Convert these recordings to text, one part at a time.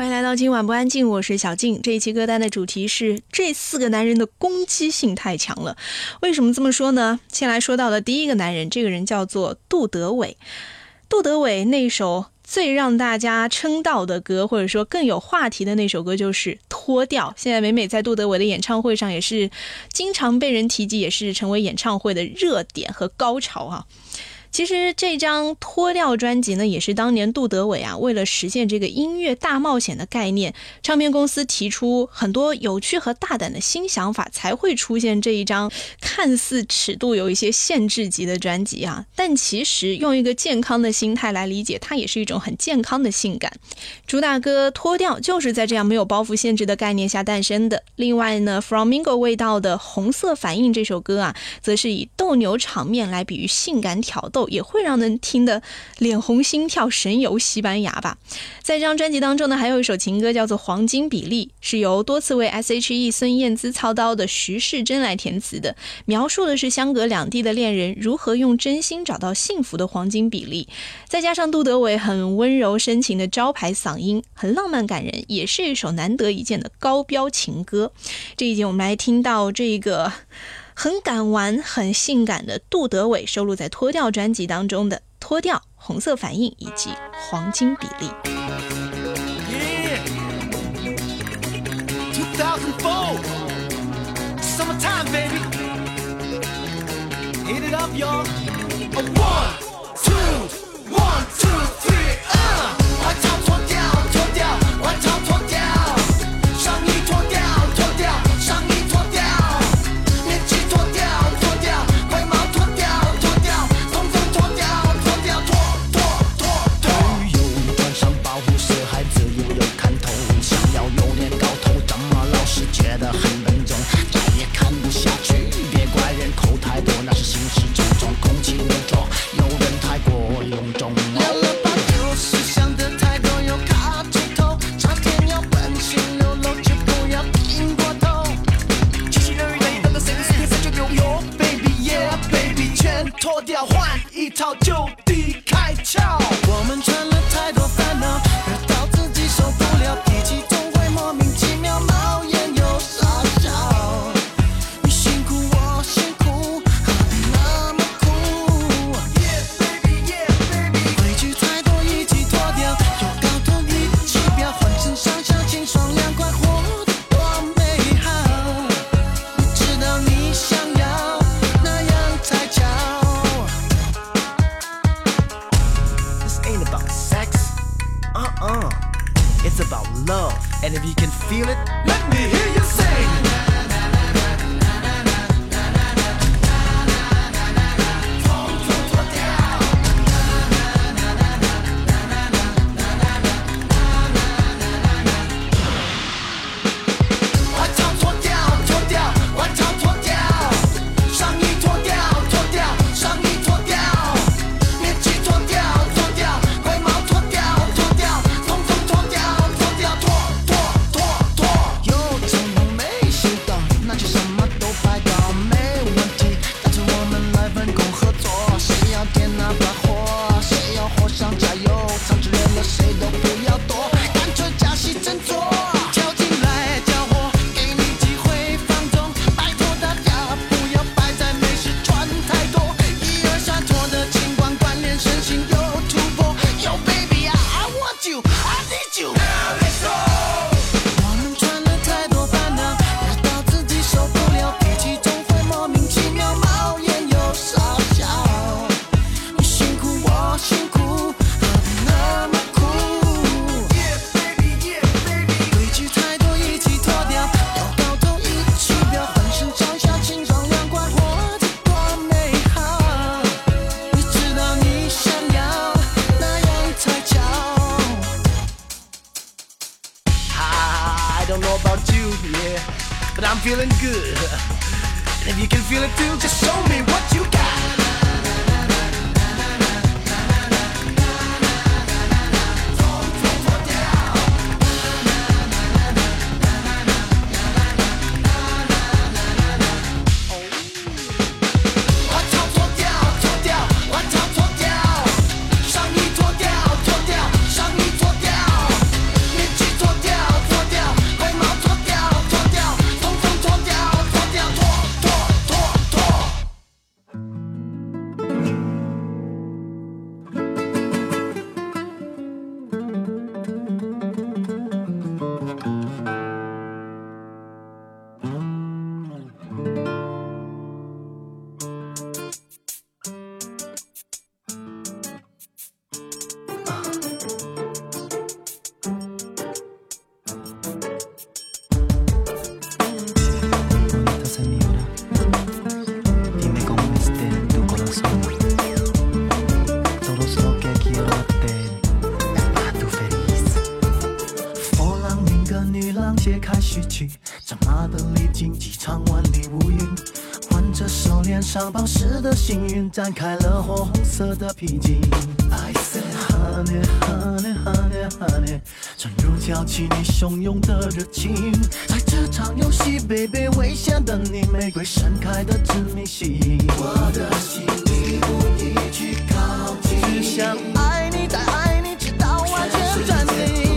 欢迎来到今晚不安静，我是小静。这一期歌单的主题是这四个男人的攻击性太强了。为什么这么说呢？先来说到的第一个男人，这个人叫做杜德伟。杜德伟那首最让大家称道的歌，或者说更有话题的那首歌，就是《脱掉》。现在每每在杜德伟的演唱会上，也是经常被人提及，也是成为演唱会的热点和高潮啊。其实这张脱掉专辑呢，也是当年杜德伟啊，为了实现这个音乐大冒险的概念，唱片公司提出很多有趣和大胆的新想法，才会出现这一张看似尺度有一些限制级的专辑啊。但其实用一个健康的心态来理解，它也是一种很健康的性感。主打歌脱掉就是在这样没有包袱限制的概念下诞生的。另外呢，Fromingo 味道的红色反应这首歌啊，则是以斗牛场面来比喻性感挑逗。也会让人听得脸红心跳，神游西班牙吧。在这张专辑当中呢，还有一首情歌叫做《黄金比例》，是由多次为 S.H.E 孙燕姿操刀的徐世珍来填词的，描述的是相隔两地的恋人如何用真心找到幸福的黄金比例。再加上杜德伟很温柔深情的招牌嗓音，很浪漫感人，也是一首难得一见的高标情歌。这一节我们来听到这个。很敢玩、很性感的杜德伟收录在脱掉专辑当中的脱掉红色反应以及黄金比例。展开了火红色的披荆。I said honey honey honey honey，正如挑起你汹涌的热情，在这场游戏，baby，危险的你，玫瑰盛开的致命吸引。我的心你不易去靠近，只想爱你，再爱你，直到完全暂停。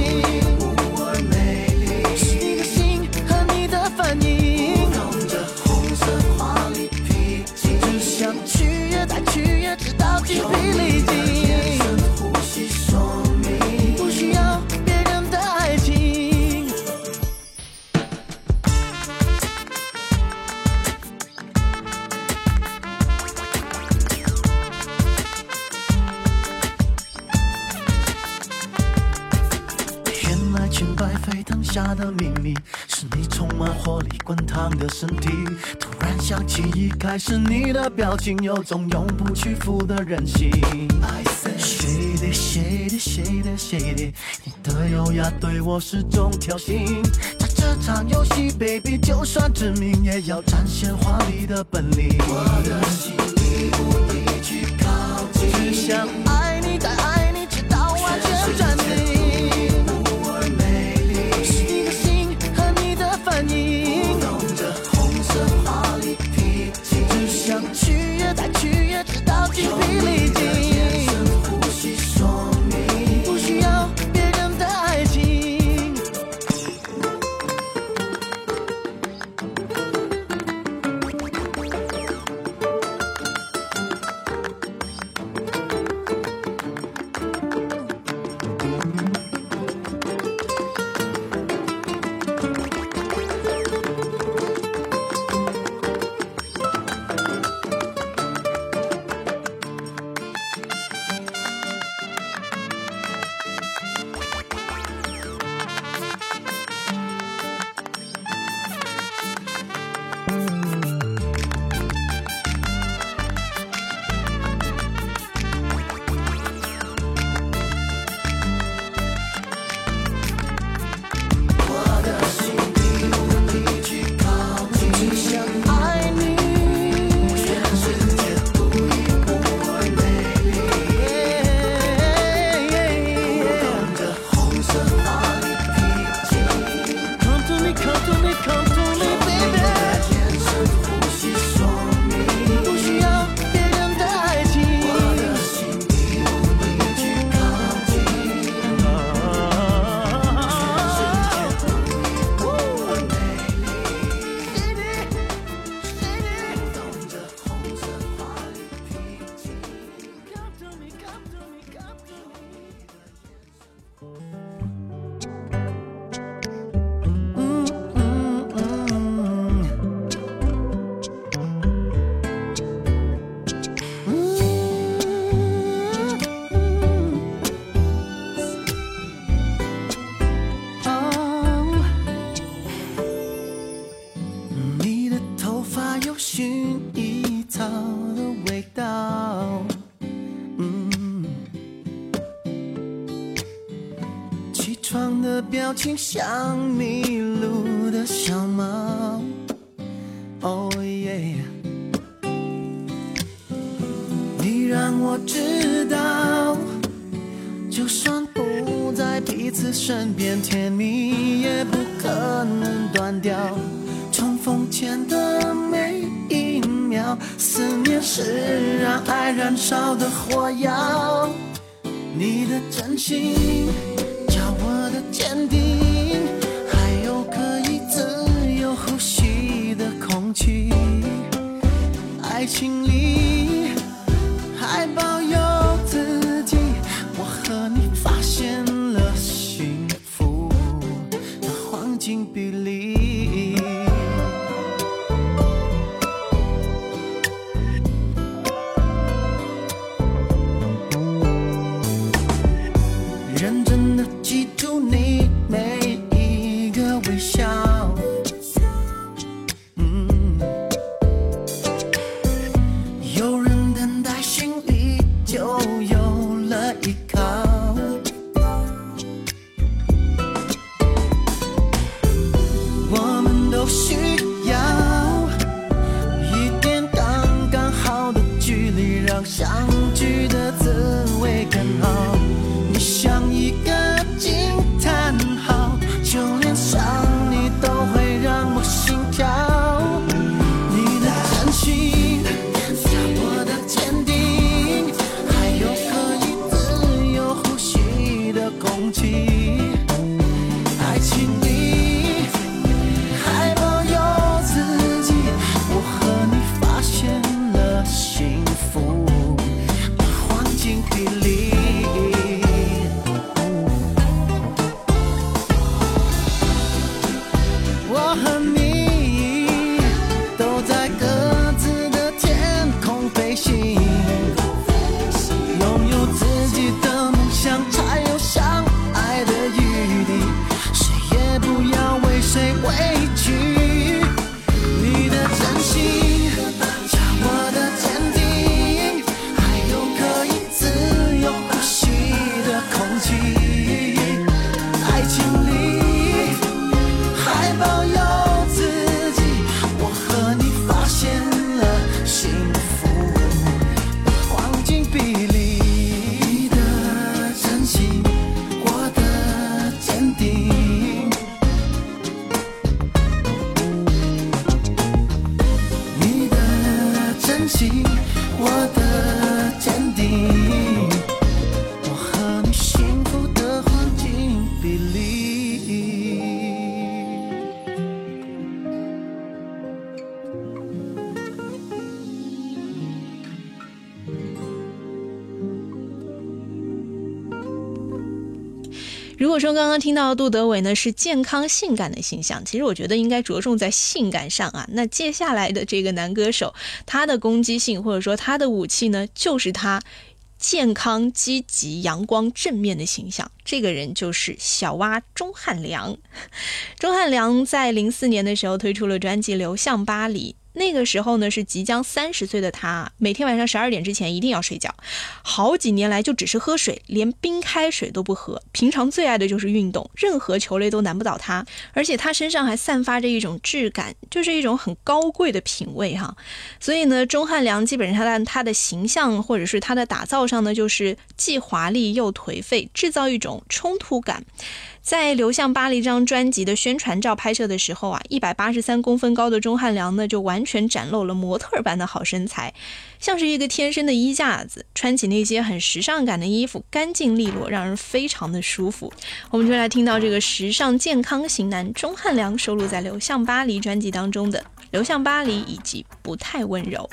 起一开始你的表情，有种永不屈服的任性。Shady shady shady shady，你的优雅对我是种挑衅。在这场游戏，baby，就算致命，也要展现华丽的本领。我的心你不易去靠近，真心，叫我的坚定，如果说刚刚听到杜德伟呢是健康性感的形象，其实我觉得应该着重在性感上啊。那接下来的这个男歌手，他的攻击性或者说他的武器呢，就是他健康、积极、阳光、正面的形象。这个人就是小蛙钟汉良。钟汉良在零四年的时候推出了专辑《流向巴黎》。那个时候呢，是即将三十岁的他，每天晚上十二点之前一定要睡觉，好几年来就只是喝水，连冰开水都不喝。平常最爱的就是运动，任何球类都难不倒他，而且他身上还散发着一种质感，就是一种很高贵的品味哈。所以呢，钟汉良基本上他他的形象或者是他的打造上呢，就是既华丽又颓废，制造一种冲突感。在《流向巴黎》这张专辑的宣传照拍摄的时候啊，一百八十三公分高的钟汉良呢，就完全展露了模特般的好身材，像是一个天生的衣架子。穿起那些很时尚感的衣服，干净利落，让人非常的舒服。我们就来听到这个时尚健康型男钟汉良收录在《流向巴黎》专辑当中的《流向巴黎》以及《不太温柔》。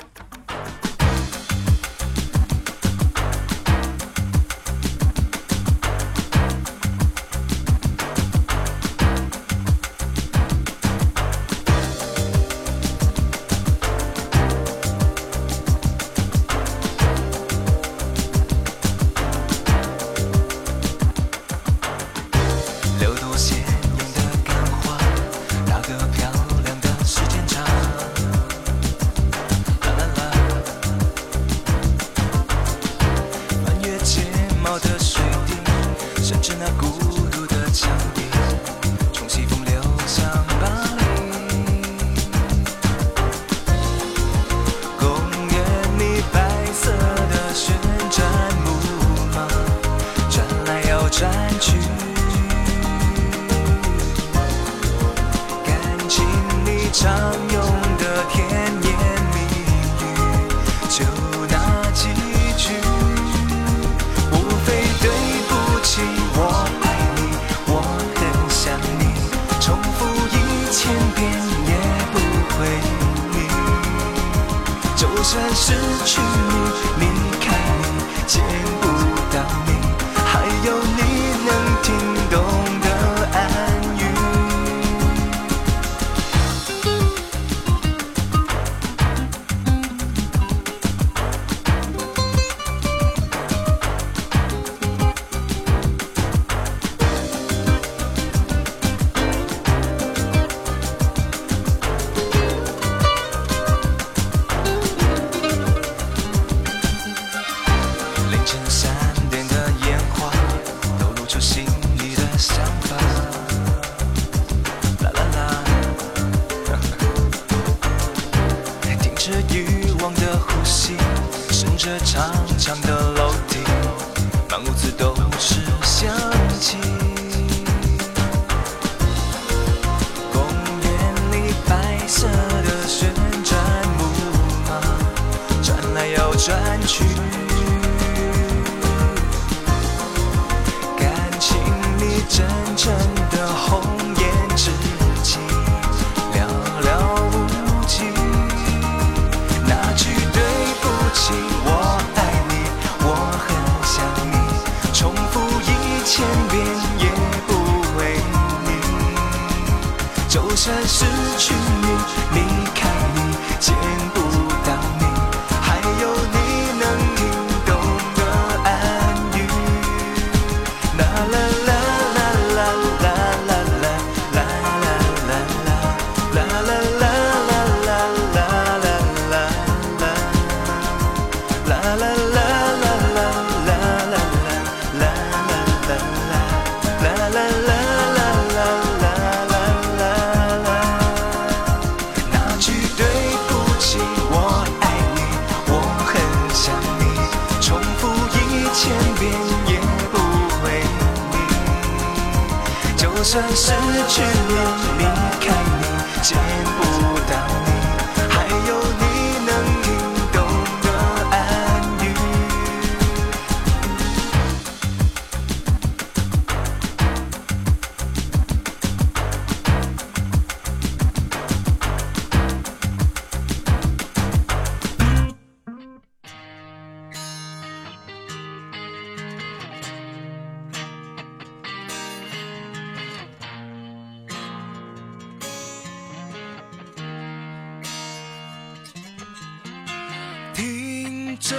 着，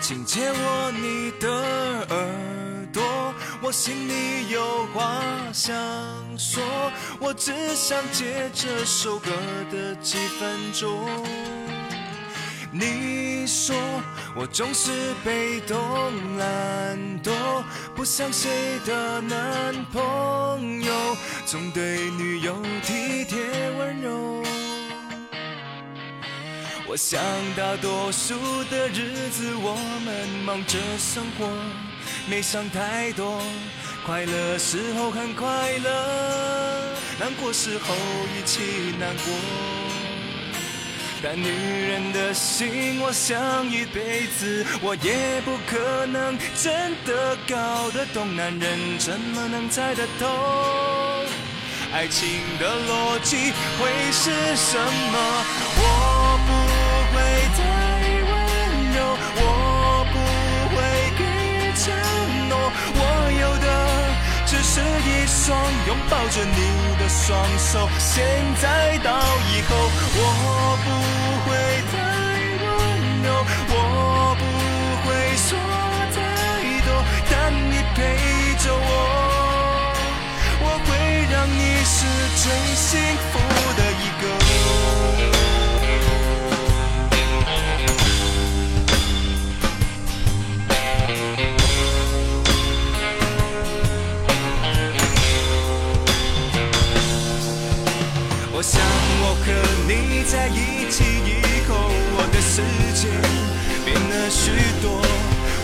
请借我你的耳朵，我心里有话想说，我只想借这首歌的几分钟。你说我总是被动懒惰，不像谁的男朋友，总对女友体贴温柔。我想大多数的日子，我们忙着生活，没想太多。快乐时候很快乐，难过时候一起难过。但女人的心，我想一辈子我也不可能真的搞得懂。男人怎么能猜得透？爱情的逻辑会是什么？我是一双拥抱着你的双手。现在到以后，我不会太温柔，我不会说太多，但你陪着我。我会让你是最幸福你在一起以后，我的世界变了许多，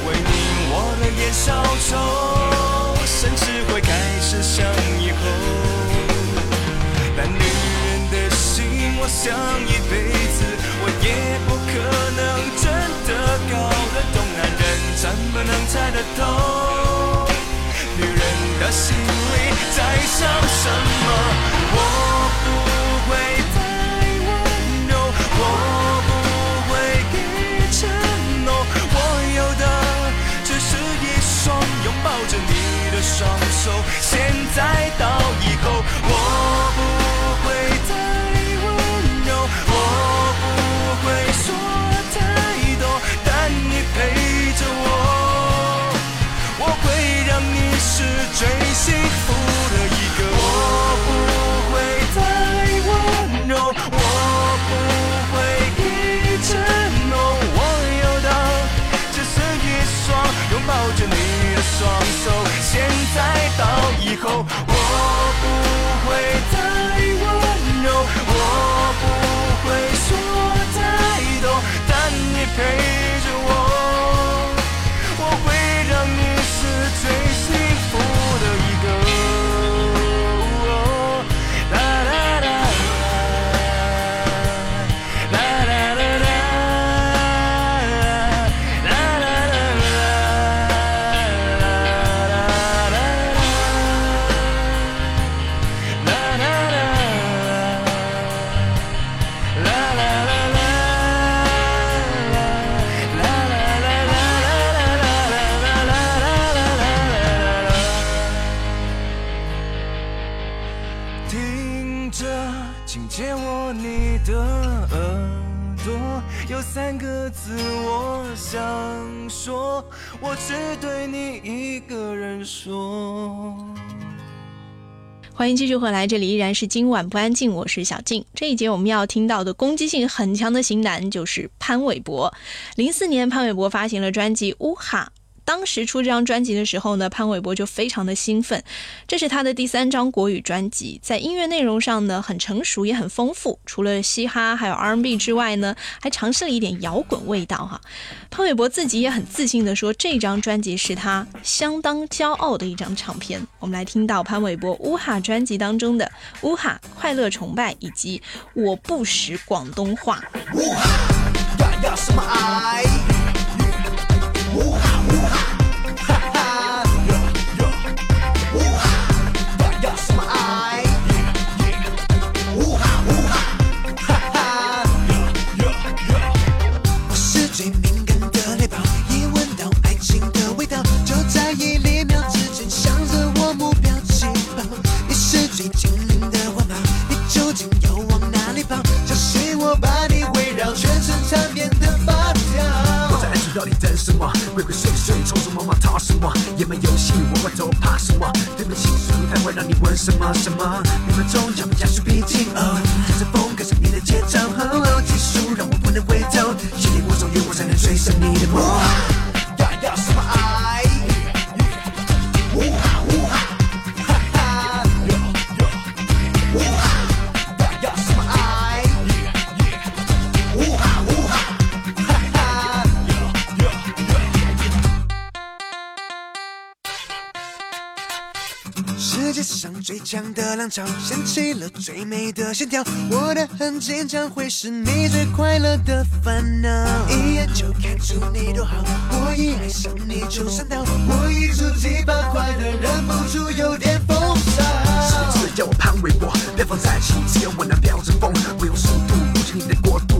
为你我的眼消愁，甚至会开始想以后。但女人的心，我想一辈子我也不可能真的搞得懂，男人怎么能猜得透？女人的心里在想什么？我不会双手现在到个字我想说，我只对你一个人说。欢迎继续回来，这里依然是今晚不安静，我是小静。这一节我们要听到的攻击性很强的型男就是潘玮柏。零四年，潘玮柏发行了专辑《乌哈》。当时出这张专辑的时候呢，潘玮柏就非常的兴奋。这是他的第三张国语专辑，在音乐内容上呢很成熟也很丰富。除了嘻哈还有 R&B 之外呢，还尝试了一点摇滚味道哈。潘玮柏自己也很自信的说，这张专辑是他相当骄傲的一张唱片。我们来听到潘玮柏《乌哈》专辑当中的《乌哈快乐崇拜》以及《我不识广东话》。到底等什么？鬼鬼祟祟，匆匆忙忙逃什么？野蛮游戏，我回头怕什么？对不起，速度太会，让你问什么什么？你们终将加速逼近，哦，跟着风，跟上你的节奏，哦，技术让我不能回头，心里我手越我才能追上你的梦。强的浪潮，掀起了最美的线条。我的痕迹将会是你最快乐的烦恼。一眼就看出你多好，我一爱上你就上当。我一触即发，快乐忍不住有点风骚。只要我潘玮柏，别放在一起，只有我能飙着风。我用速度入侵你的国度，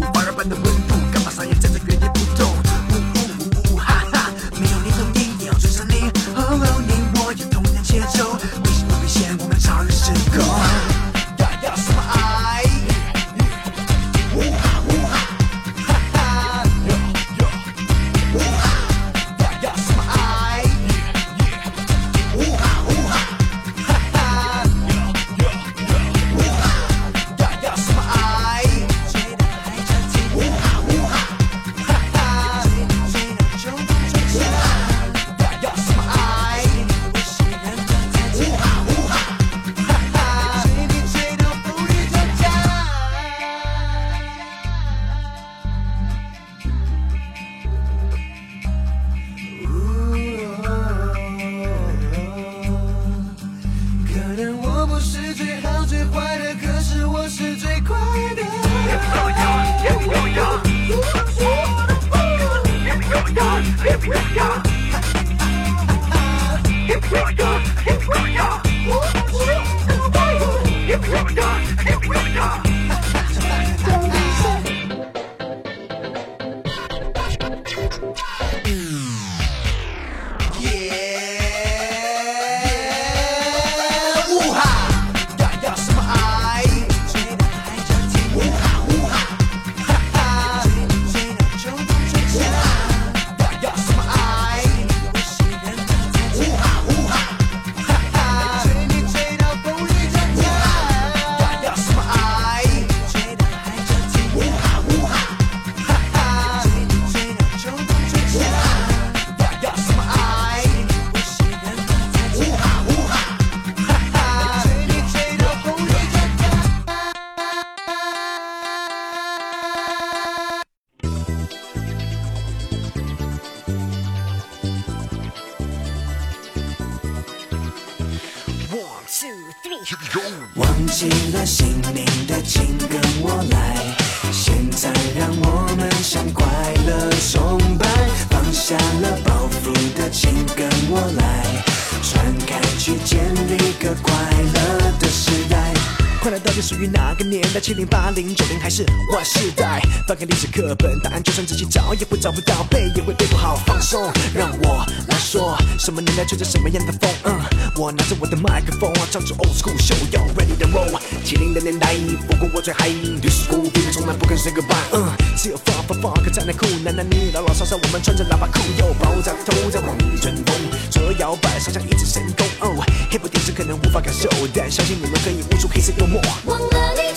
翻开历史课本，答案就算自己找也会找不到，背也会背不好。放松，让我来说，什么年代吹着什么样的风？嗯，我拿着我的麦克风，唱出 old school show yo ready to roll。七零的年代，不过我最嗨，历史古逼从来不肯 say goodbye。嗯，只有 funk funk funk 才能酷，男男女女老老少少，我们穿着喇叭裤，又爆炸头在往春风，左右摇摆，上下一指神功。哦，hip hop 电视可能无法感受，但相信你们可以悟出黑色幽默。忘了你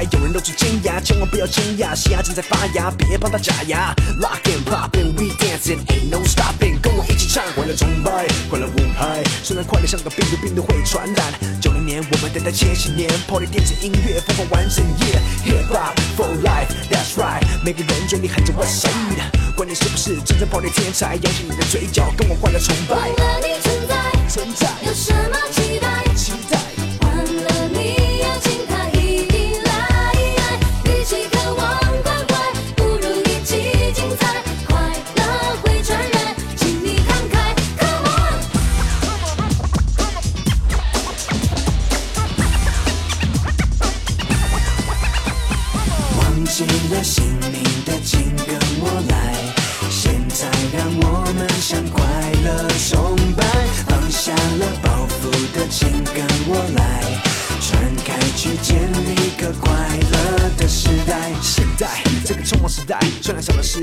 有人露出尖牙，千万不要惊讶，新牙正在发芽，别帮它假牙。Rock and pop and we dancing, ain't no stopping，跟我一起唱，快乐崇拜，快乐舞拍。虽然快乐像个病毒，病毒会传染。九零年我们等待千禧年，Party 电子音乐疯狂完整夜，Hip hop for life, that's right。每个人嘴里喊着 What's up，管你是不是真正 Party 天才？扬起你的嘴角，跟我快乐崇拜忘。了你存在，存在，有什么期待？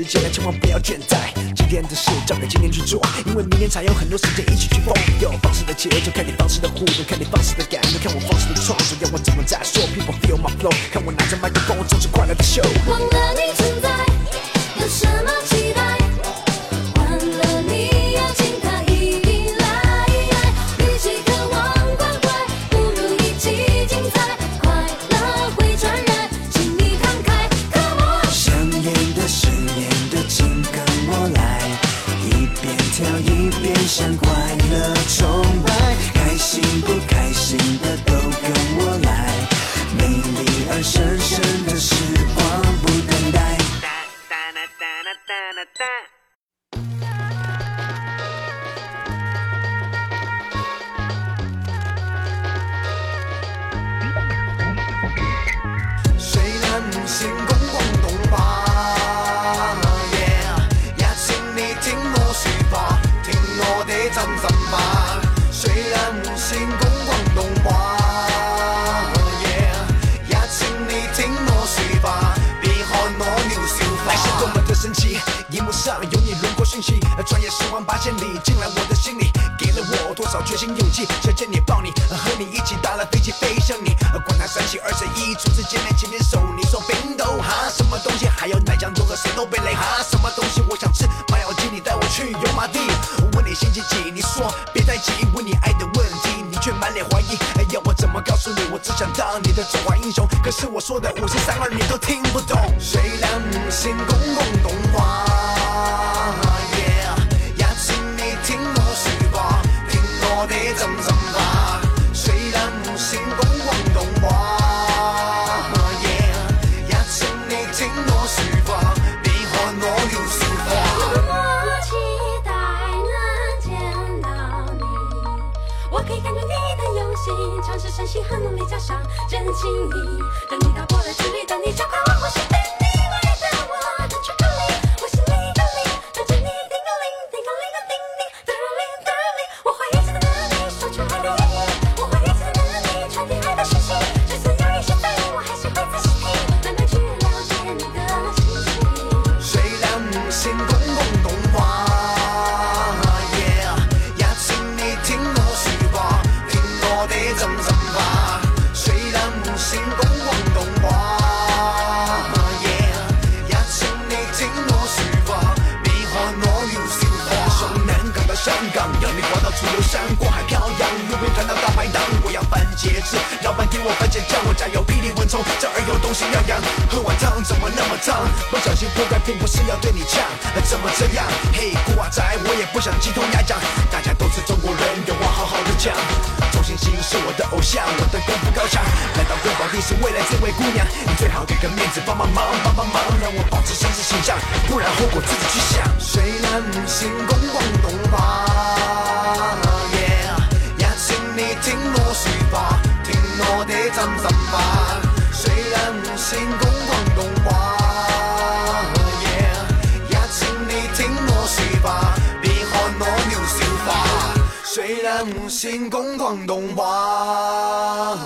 间，千万不要倦怠。今天的事交给今天去做，因为明天才有很多时间一起去疯。有放肆的节奏，看你放肆的互动，看你放肆的感动，看我放肆的创作，要我怎么再说？People feel my flow，看我拿着麦克风，唱出快乐的 show。忘了发现你进来我的心里，给了我多少决心勇气，想见你抱你，和你一起搭了飞机飞向你，管他三七二十一，初次见面牵牵手，你说冰豆哈，什么东西还有奶酱多和谁都被累哈，什么东西我想吃，麻油鸡你带我去油麻地，问你星期几，你说别太急，问你爱的问题，你却满脸怀疑，要我怎么告诉你，我只想当你的中华英雄，可是我说的五四三二你都听不懂。虽然星光光動真情虽然唔成功广东话。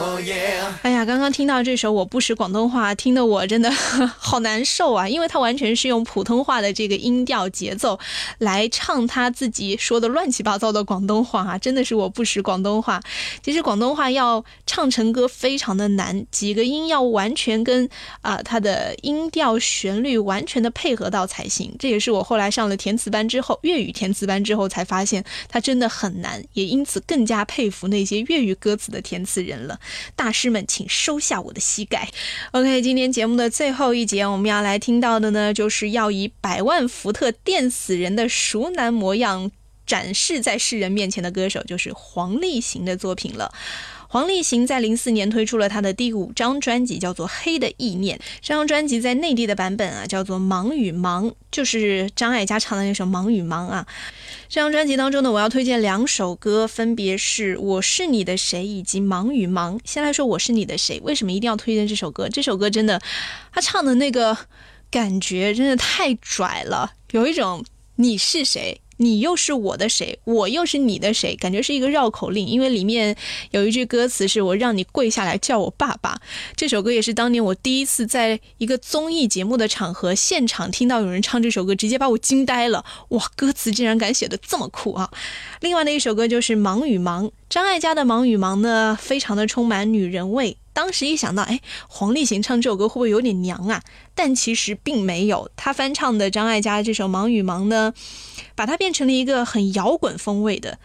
哎呀，刚刚听到这首《我不识广东话》，听得我真的好难受啊！因为他完全是用普通话的这个音调节奏来唱他自己说的乱七八糟的广东话啊，真的是我不识广东话。其实广东话要唱成歌非常的难，几个音要完全跟啊、它的音调旋律完全的配合到才行。这也是我后来上了填词班之后，粤语填词班之后才发现，它真的很难，也因此更加佩服那些粤语歌词的填词人了。大师们，请收下我的膝盖。OK，今天节目的最后一节，我们要来听到的呢，就是要以百万伏特电死人的熟男模样展示在世人面前的歌手，就是黄立行的作品了。黄立行在零四年推出了他的第五张专辑，叫做《黑的意念》。这张专辑在内地的版本啊，叫做《忙与忙》，就是张艾嘉唱的那首《忙与忙》啊。这张专辑当中呢，我要推荐两首歌，分别是《我是你的谁》以及《忙与忙》。先来说《我是你的谁》，为什么一定要推荐这首歌？这首歌真的，他唱的那个感觉真的太拽了，有一种你是谁。你又是我的谁，我又是你的谁，感觉是一个绕口令。因为里面有一句歌词是我让你跪下来叫我爸爸。这首歌也是当年我第一次在一个综艺节目的场合现场听到有人唱这首歌，直接把我惊呆了。哇，歌词竟然敢写的这么酷啊！另外的一首歌就是《忙与忙》，张艾嘉的《忙与忙》呢，非常的充满女人味。当时一想到，哎，黄立行唱这首歌会不会有点娘啊？但其实并没有，他翻唱的张艾嘉这首《忙与忙》呢，把它变成了一个很摇滚风味的，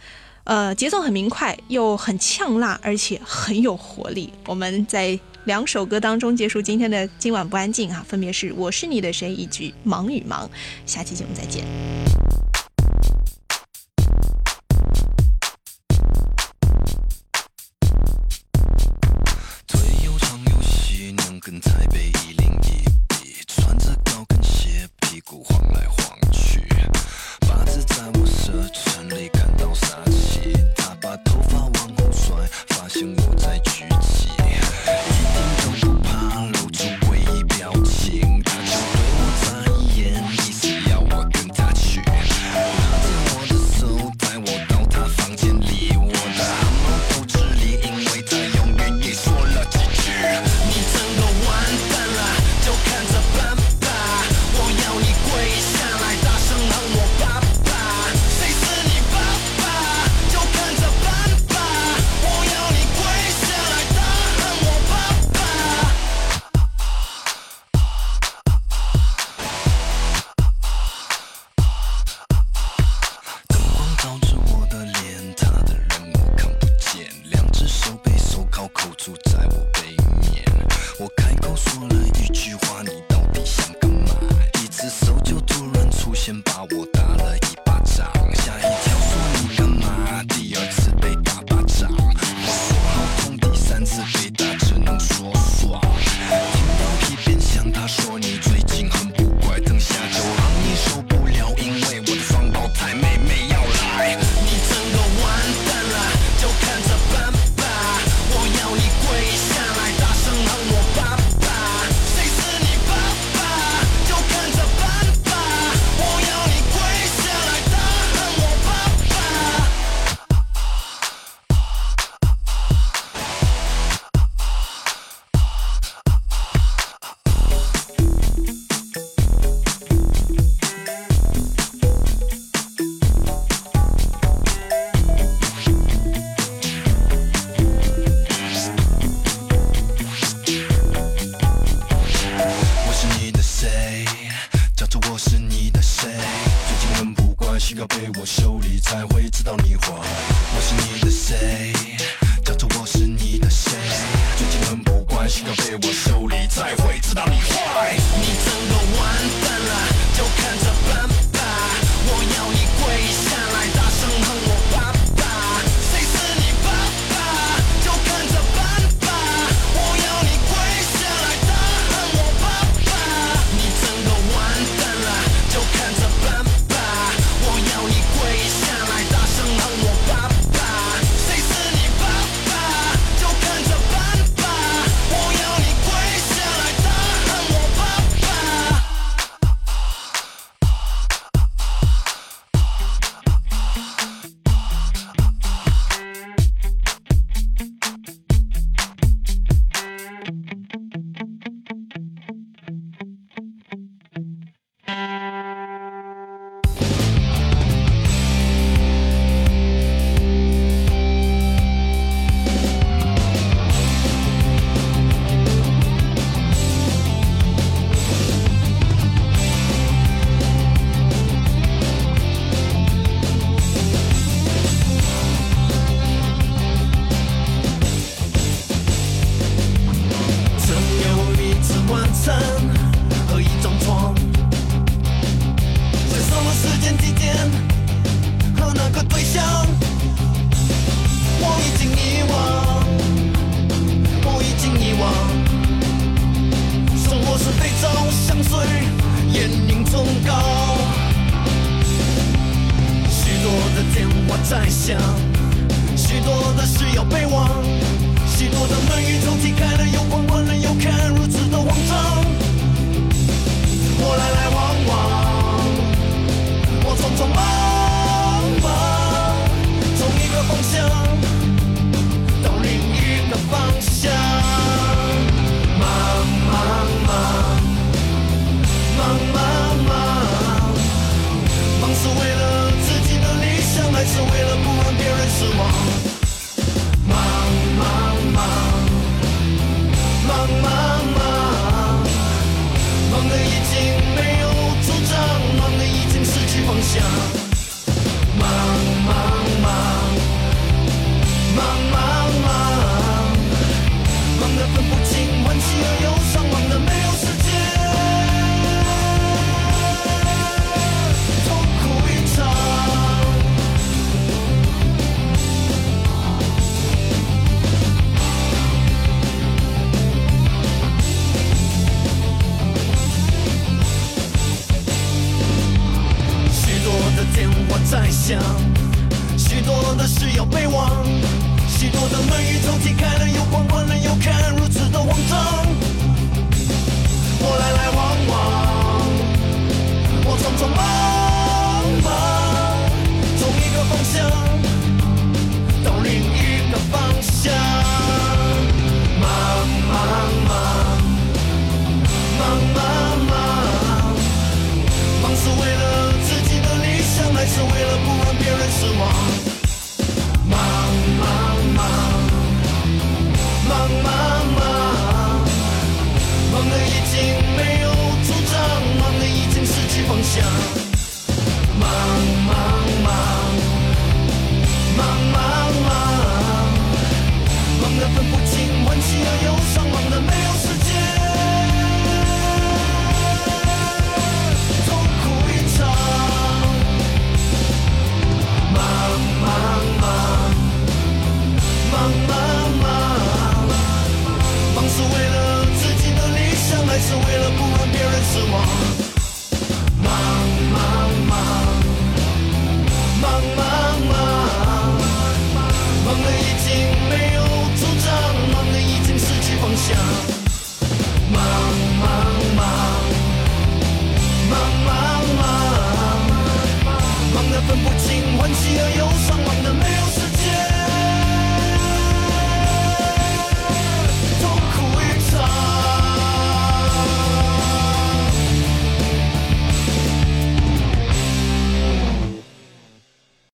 呃，节奏很明快，又很呛辣，而且很有活力。我们在两首歌当中结束今天的今晚不安静啊，分别是《我是你的谁》以及《忙与忙》。下期节目再见。